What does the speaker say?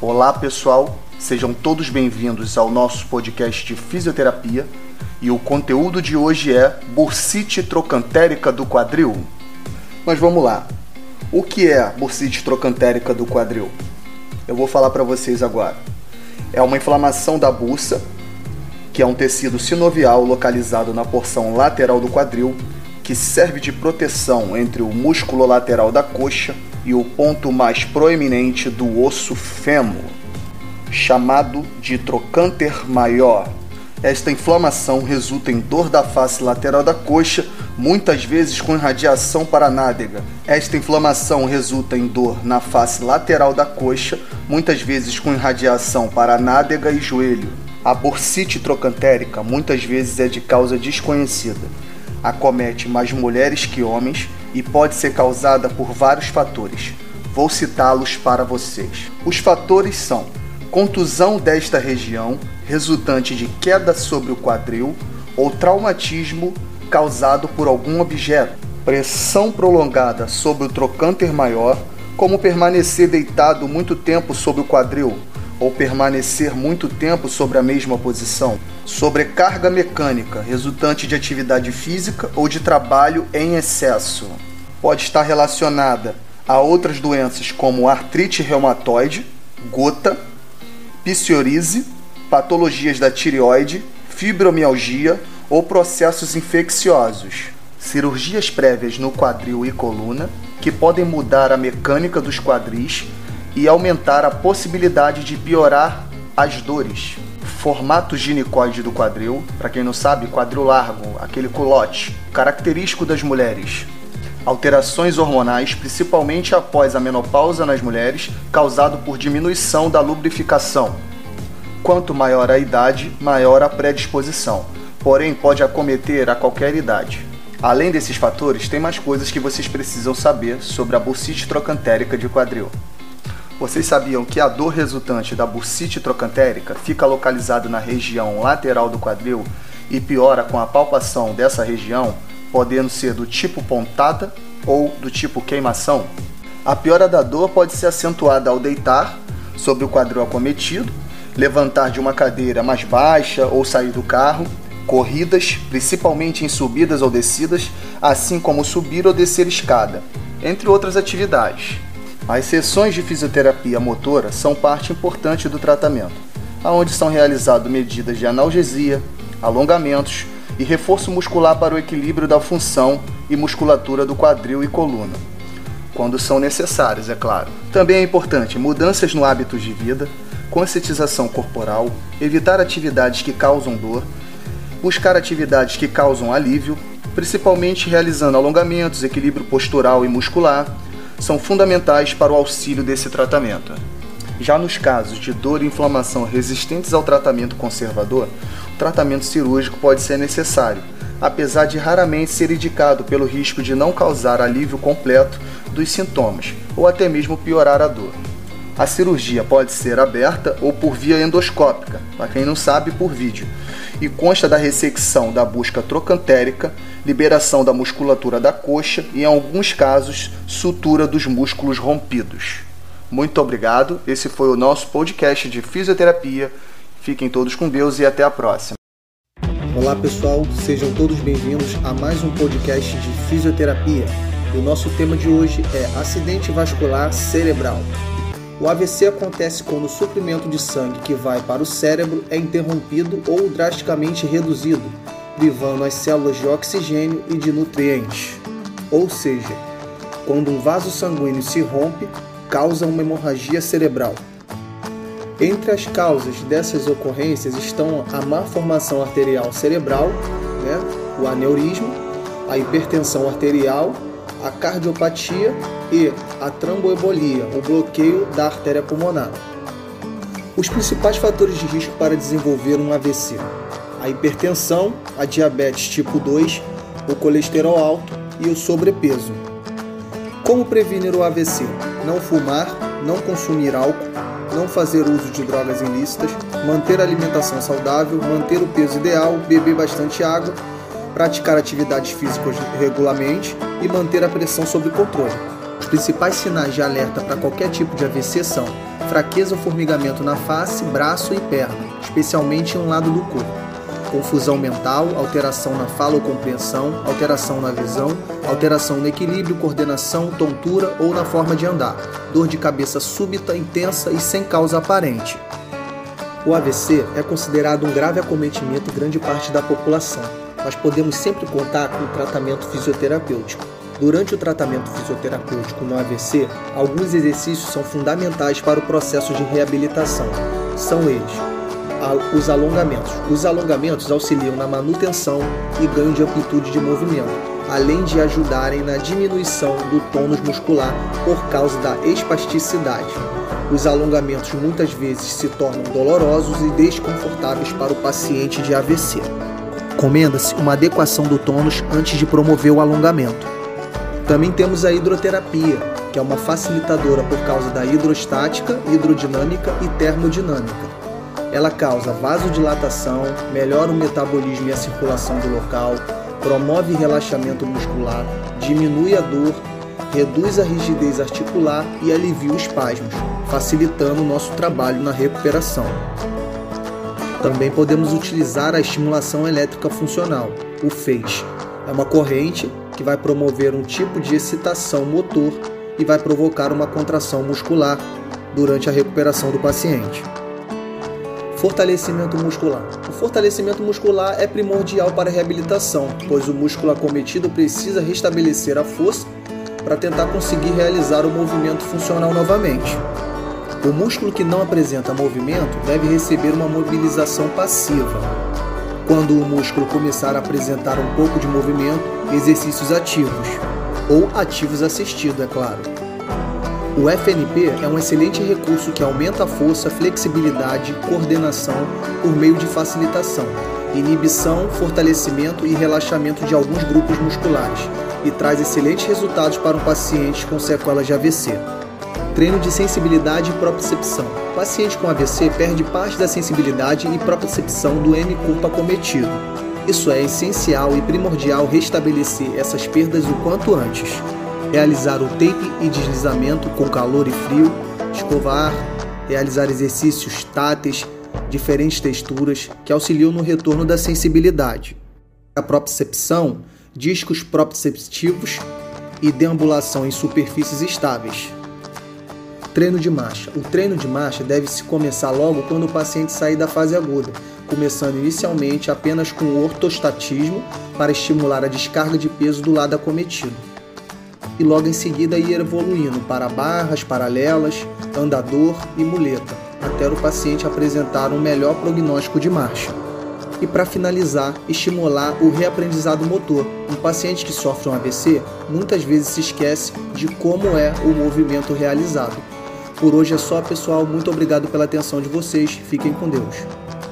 Olá pessoal, sejam todos bem-vindos ao nosso podcast de fisioterapia e o conteúdo de hoje é bursite trocantérica do quadril. Mas vamos lá, o que é bursite trocantérica do quadril? Eu vou falar para vocês agora. É uma inflamação da bursa, que é um tecido sinovial localizado na porção lateral do quadril, que serve de proteção entre o músculo lateral da coxa e o ponto mais proeminente do osso fêmur, chamado de trocânter maior. Esta inflamação resulta em dor da face lateral da coxa, muitas vezes com irradiação para a nádega. Esta inflamação resulta em dor na face lateral da coxa, muitas vezes com irradiação para a nádega e joelho. A bursite trocantérica muitas vezes é de causa desconhecida. Acomete mais mulheres que homens e pode ser causada por vários fatores. Vou citá-los para vocês. Os fatores são contusão desta região, resultante de queda sobre o quadril ou traumatismo causado por algum objeto, pressão prolongada sobre o trocânter maior, como permanecer deitado muito tempo sobre o quadril ou permanecer muito tempo sobre a mesma posição, sobrecarga mecânica resultante de atividade física ou de trabalho em excesso. Pode estar relacionada a outras doenças como artrite reumatoide, gota, psoríase, patologias da tireoide, fibromialgia ou processos infecciosos. Cirurgias prévias no quadril e coluna que podem mudar a mecânica dos quadris e aumentar a possibilidade de piorar as dores. Formato ginecoide do quadril, para quem não sabe, quadril largo, aquele culote, característico das mulheres. Alterações hormonais, principalmente após a menopausa nas mulheres, causado por diminuição da lubrificação. Quanto maior a idade, maior a predisposição, porém pode acometer a qualquer idade. Além desses fatores, tem mais coisas que vocês precisam saber sobre a bursite trocantérica de quadril. Vocês sabiam que a dor resultante da bursite trocantérica fica localizada na região lateral do quadril e piora com a palpação dessa região, podendo ser do tipo pontada ou do tipo queimação? A piora da dor pode ser acentuada ao deitar sobre o quadril acometido, levantar de uma cadeira mais baixa ou sair do carro, corridas, principalmente em subidas ou descidas, assim como subir ou descer escada, entre outras atividades. As sessões de fisioterapia motora são parte importante do tratamento, onde são realizadas medidas de analgesia, alongamentos e reforço muscular para o equilíbrio da função e musculatura do quadril e coluna, quando são necessárias, é claro. Também é importante mudanças no hábitos de vida, conscientização corporal, evitar atividades que causam dor, buscar atividades que causam alívio, principalmente realizando alongamentos, equilíbrio postural e muscular são fundamentais para o auxílio desse tratamento. Já nos casos de dor e inflamação resistentes ao tratamento conservador, tratamento cirúrgico pode ser necessário, apesar de raramente ser indicado pelo risco de não causar alívio completo dos sintomas ou até mesmo piorar a dor. A cirurgia pode ser aberta ou por via endoscópica, para quem não sabe, por vídeo, e consta da ressecção da busca trocantérica, liberação da musculatura da coxa e, em alguns casos, sutura dos músculos rompidos. Muito obrigado, esse foi o nosso podcast de fisioterapia. Fiquem todos com Deus e até a próxima. Olá pessoal, sejam todos bem-vindos a mais um podcast de fisioterapia. O nosso tema de hoje é acidente vascular cerebral. O AVC acontece quando o suprimento de sangue que vai para o cérebro é interrompido ou drasticamente reduzido, privando as células de oxigênio e de nutrientes. Ou seja, quando um vaso sanguíneo se rompe, causa uma hemorragia cerebral. Entre as causas dessas ocorrências estão a má formação arterial cerebral, né, o aneurisma, a hipertensão arterial a cardiopatia e a tromboembolia, o bloqueio da artéria pulmonar. Os principais fatores de risco para desenvolver um AVC: a hipertensão, a diabetes tipo 2, o colesterol alto e o sobrepeso. Como prevenir o AVC? Não fumar, não consumir álcool, não fazer uso de drogas ilícitas, manter a alimentação saudável, manter o peso ideal, beber bastante água praticar atividades físicas regularmente e manter a pressão sob controle. Os principais sinais de alerta para qualquer tipo de AVC são fraqueza ou formigamento na face, braço e perna, especialmente em um lado do corpo confusão mental, alteração na fala ou compreensão, alteração na visão, alteração no equilíbrio, coordenação, tontura ou na forma de andar, dor de cabeça súbita, intensa e sem causa aparente. O AVC é considerado um grave acometimento em grande parte da população, mas podemos sempre contar com o tratamento fisioterapêutico. Durante o tratamento fisioterapêutico no AVC, alguns exercícios são fundamentais para o processo de reabilitação. São eles: os alongamentos. Os alongamentos auxiliam na manutenção e ganho de amplitude de movimento, além de ajudarem na diminuição do tônus muscular por causa da espasticidade. Os alongamentos muitas vezes se tornam dolorosos e desconfortáveis para o paciente de AVC. Recomenda-se uma adequação do tônus antes de promover o alongamento. Também temos a hidroterapia, que é uma facilitadora por causa da hidrostática, hidrodinâmica e termodinâmica. Ela causa vasodilatação, melhora o metabolismo e a circulação do local, promove relaxamento muscular, diminui a dor, reduz a rigidez articular e alivia os espasmos, facilitando o nosso trabalho na recuperação. Também podemos utilizar a estimulação elétrica funcional, o FEIS. É uma corrente que vai promover um tipo de excitação motor e vai provocar uma contração muscular durante a recuperação do paciente. Fortalecimento muscular. O fortalecimento muscular é primordial para a reabilitação, pois o músculo acometido precisa restabelecer a força para tentar conseguir realizar o movimento funcional novamente. O músculo que não apresenta movimento deve receber uma mobilização passiva. Quando o músculo começar a apresentar um pouco de movimento, exercícios ativos, ou ativos assistidos, é claro. O FNP é um excelente recurso que aumenta a força, flexibilidade, coordenação por meio de facilitação, inibição, fortalecimento e relaxamento de alguns grupos musculares e traz excelentes resultados para um paciente com sequelas de AVC. Treino de sensibilidade e propriocepção. O paciente com AVC perde parte da sensibilidade e propriocepção do M-corpo acometido. Isso é essencial e primordial restabelecer essas perdas o quanto antes realizar o tape e deslizamento com calor e frio, escovar, realizar exercícios táteis, diferentes texturas que auxiliam no retorno da sensibilidade. A propriocepção, discos proprioceptivos e deambulação em superfícies estáveis. Treino de marcha. O treino de marcha deve se começar logo quando o paciente sair da fase aguda, começando inicialmente apenas com o ortostatismo para estimular a descarga de peso do lado acometido e logo em seguida ir evoluindo para barras paralelas, andador e muleta, até o paciente apresentar um melhor prognóstico de marcha. E para finalizar, estimular o reaprendizado motor. Um paciente que sofre um AVC muitas vezes se esquece de como é o movimento realizado. Por hoje é só, pessoal. Muito obrigado pela atenção de vocês. Fiquem com Deus.